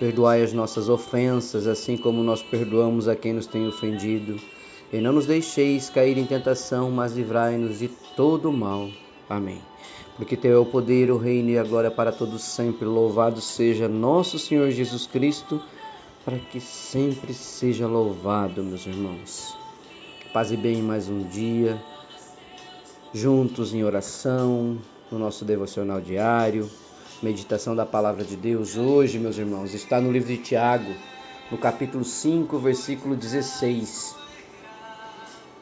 Perdoai as nossas ofensas, assim como nós perdoamos a quem nos tem ofendido. E não nos deixeis cair em tentação, mas livrai-nos de todo mal. Amém. Porque teu é o poder, o reino e a glória para todos sempre. Louvado seja nosso Senhor Jesus Cristo, para que sempre seja louvado, meus irmãos. Paz e bem mais um dia, juntos em oração, no nosso devocional diário meditação da palavra de Deus hoje, meus irmãos, está no livro de Tiago, no capítulo 5, versículo 16.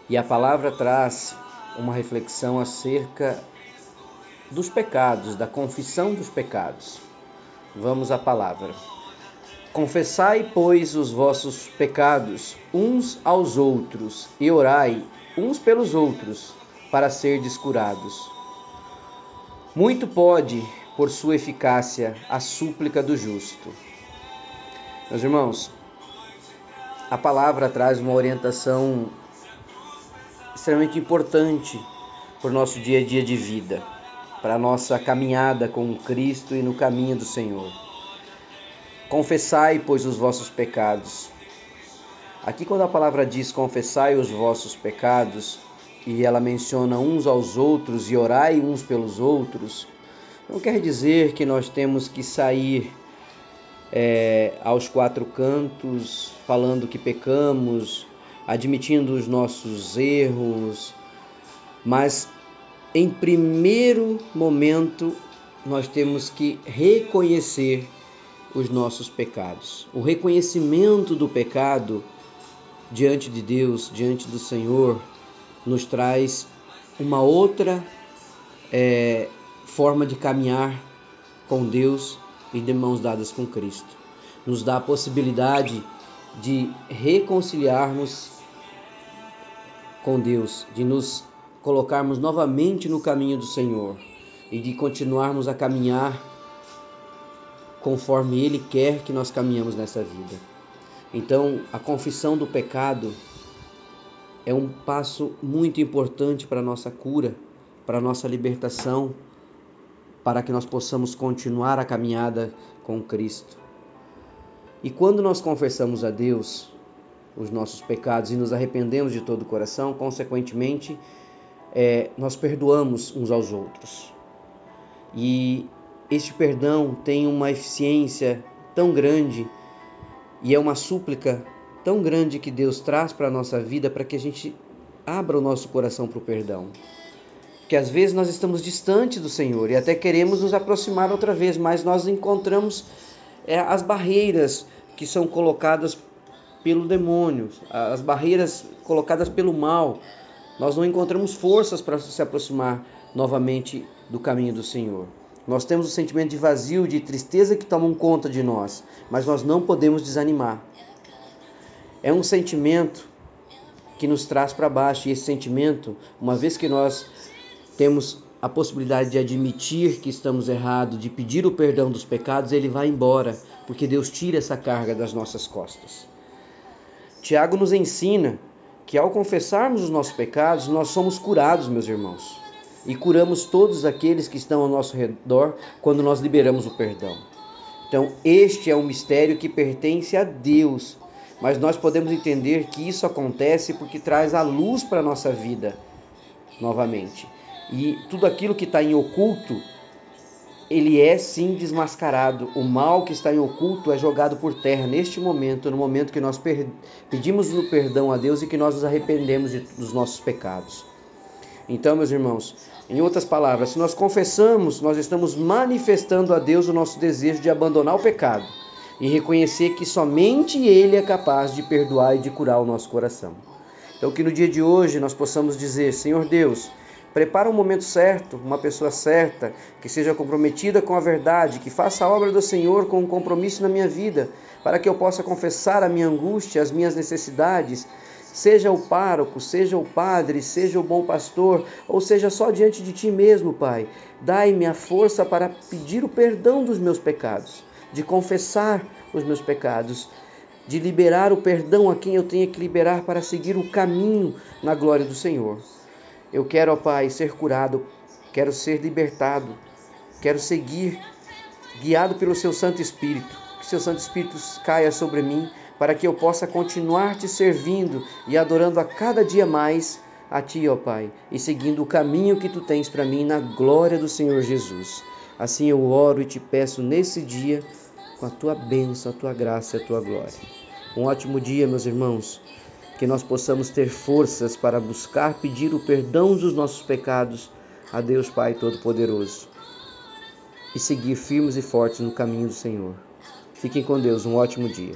E a palavra traz uma reflexão acerca dos pecados, da confissão dos pecados. Vamos à palavra. Confessai, pois, os vossos pecados uns aos outros e orai uns pelos outros para serdes curados. Muito pode por sua eficácia, a súplica do justo. Meus irmãos, a palavra traz uma orientação extremamente importante para o nosso dia a dia de vida, para a nossa caminhada com Cristo e no caminho do Senhor. Confessai, pois, os vossos pecados. Aqui, quando a palavra diz confessai os vossos pecados, e ela menciona uns aos outros e orai uns pelos outros, não quer dizer que nós temos que sair é, aos quatro cantos falando que pecamos, admitindo os nossos erros, mas em primeiro momento nós temos que reconhecer os nossos pecados. O reconhecimento do pecado diante de Deus, diante do Senhor, nos traz uma outra é, forma de caminhar com Deus e de mãos dadas com Cristo. Nos dá a possibilidade de reconciliarmos com Deus, de nos colocarmos novamente no caminho do Senhor e de continuarmos a caminhar conforme Ele quer que nós caminhamos nessa vida. Então, a confissão do pecado é um passo muito importante para a nossa cura, para a nossa libertação para que nós possamos continuar a caminhada com Cristo. E quando nós confessamos a Deus os nossos pecados e nos arrependemos de todo o coração, consequentemente, é, nós perdoamos uns aos outros. E este perdão tem uma eficiência tão grande e é uma súplica tão grande que Deus traz para a nossa vida para que a gente abra o nosso coração para o perdão que às vezes nós estamos distantes do Senhor e até queremos nos aproximar outra vez, mas nós encontramos é, as barreiras que são colocadas pelo demônio, as barreiras colocadas pelo mal. Nós não encontramos forças para se aproximar novamente do caminho do Senhor. Nós temos o sentimento de vazio, de tristeza que tomam conta de nós, mas nós não podemos desanimar. É um sentimento que nos traz para baixo, e esse sentimento, uma vez que nós temos a possibilidade de admitir que estamos errados, de pedir o perdão dos pecados, ele vai embora, porque Deus tira essa carga das nossas costas. Tiago nos ensina que ao confessarmos os nossos pecados, nós somos curados, meus irmãos. E curamos todos aqueles que estão ao nosso redor quando nós liberamos o perdão. Então, este é um mistério que pertence a Deus, mas nós podemos entender que isso acontece porque traz a luz para a nossa vida novamente. E tudo aquilo que está em oculto, ele é sim desmascarado. O mal que está em oculto é jogado por terra neste momento, no momento que nós pedimos o perdão a Deus e que nós nos arrependemos de, dos nossos pecados. Então, meus irmãos, em outras palavras, se nós confessamos, nós estamos manifestando a Deus o nosso desejo de abandonar o pecado e reconhecer que somente Ele é capaz de perdoar e de curar o nosso coração. Então, que no dia de hoje nós possamos dizer: Senhor Deus, Prepara um momento certo, uma pessoa certa, que seja comprometida com a verdade, que faça a obra do Senhor com um compromisso na minha vida, para que eu possa confessar a minha angústia, as minhas necessidades, seja o pároco, seja o padre, seja o bom pastor, ou seja só diante de ti mesmo, Pai. Dai-me a força para pedir o perdão dos meus pecados, de confessar os meus pecados, de liberar o perdão a quem eu tenha que liberar para seguir o caminho na glória do Senhor. Eu quero, ó Pai, ser curado, quero ser libertado, quero seguir guiado pelo seu Santo Espírito. Que seu Santo Espírito caia sobre mim para que eu possa continuar te servindo e adorando a cada dia mais a ti, ó Pai, e seguindo o caminho que tu tens para mim na glória do Senhor Jesus. Assim eu oro e te peço nesse dia com a tua bênção, a tua graça e a tua glória. Um ótimo dia, meus irmãos. Que nós possamos ter forças para buscar pedir o perdão dos nossos pecados a Deus Pai Todo-Poderoso e seguir firmes e fortes no caminho do Senhor. Fiquem com Deus, um ótimo dia.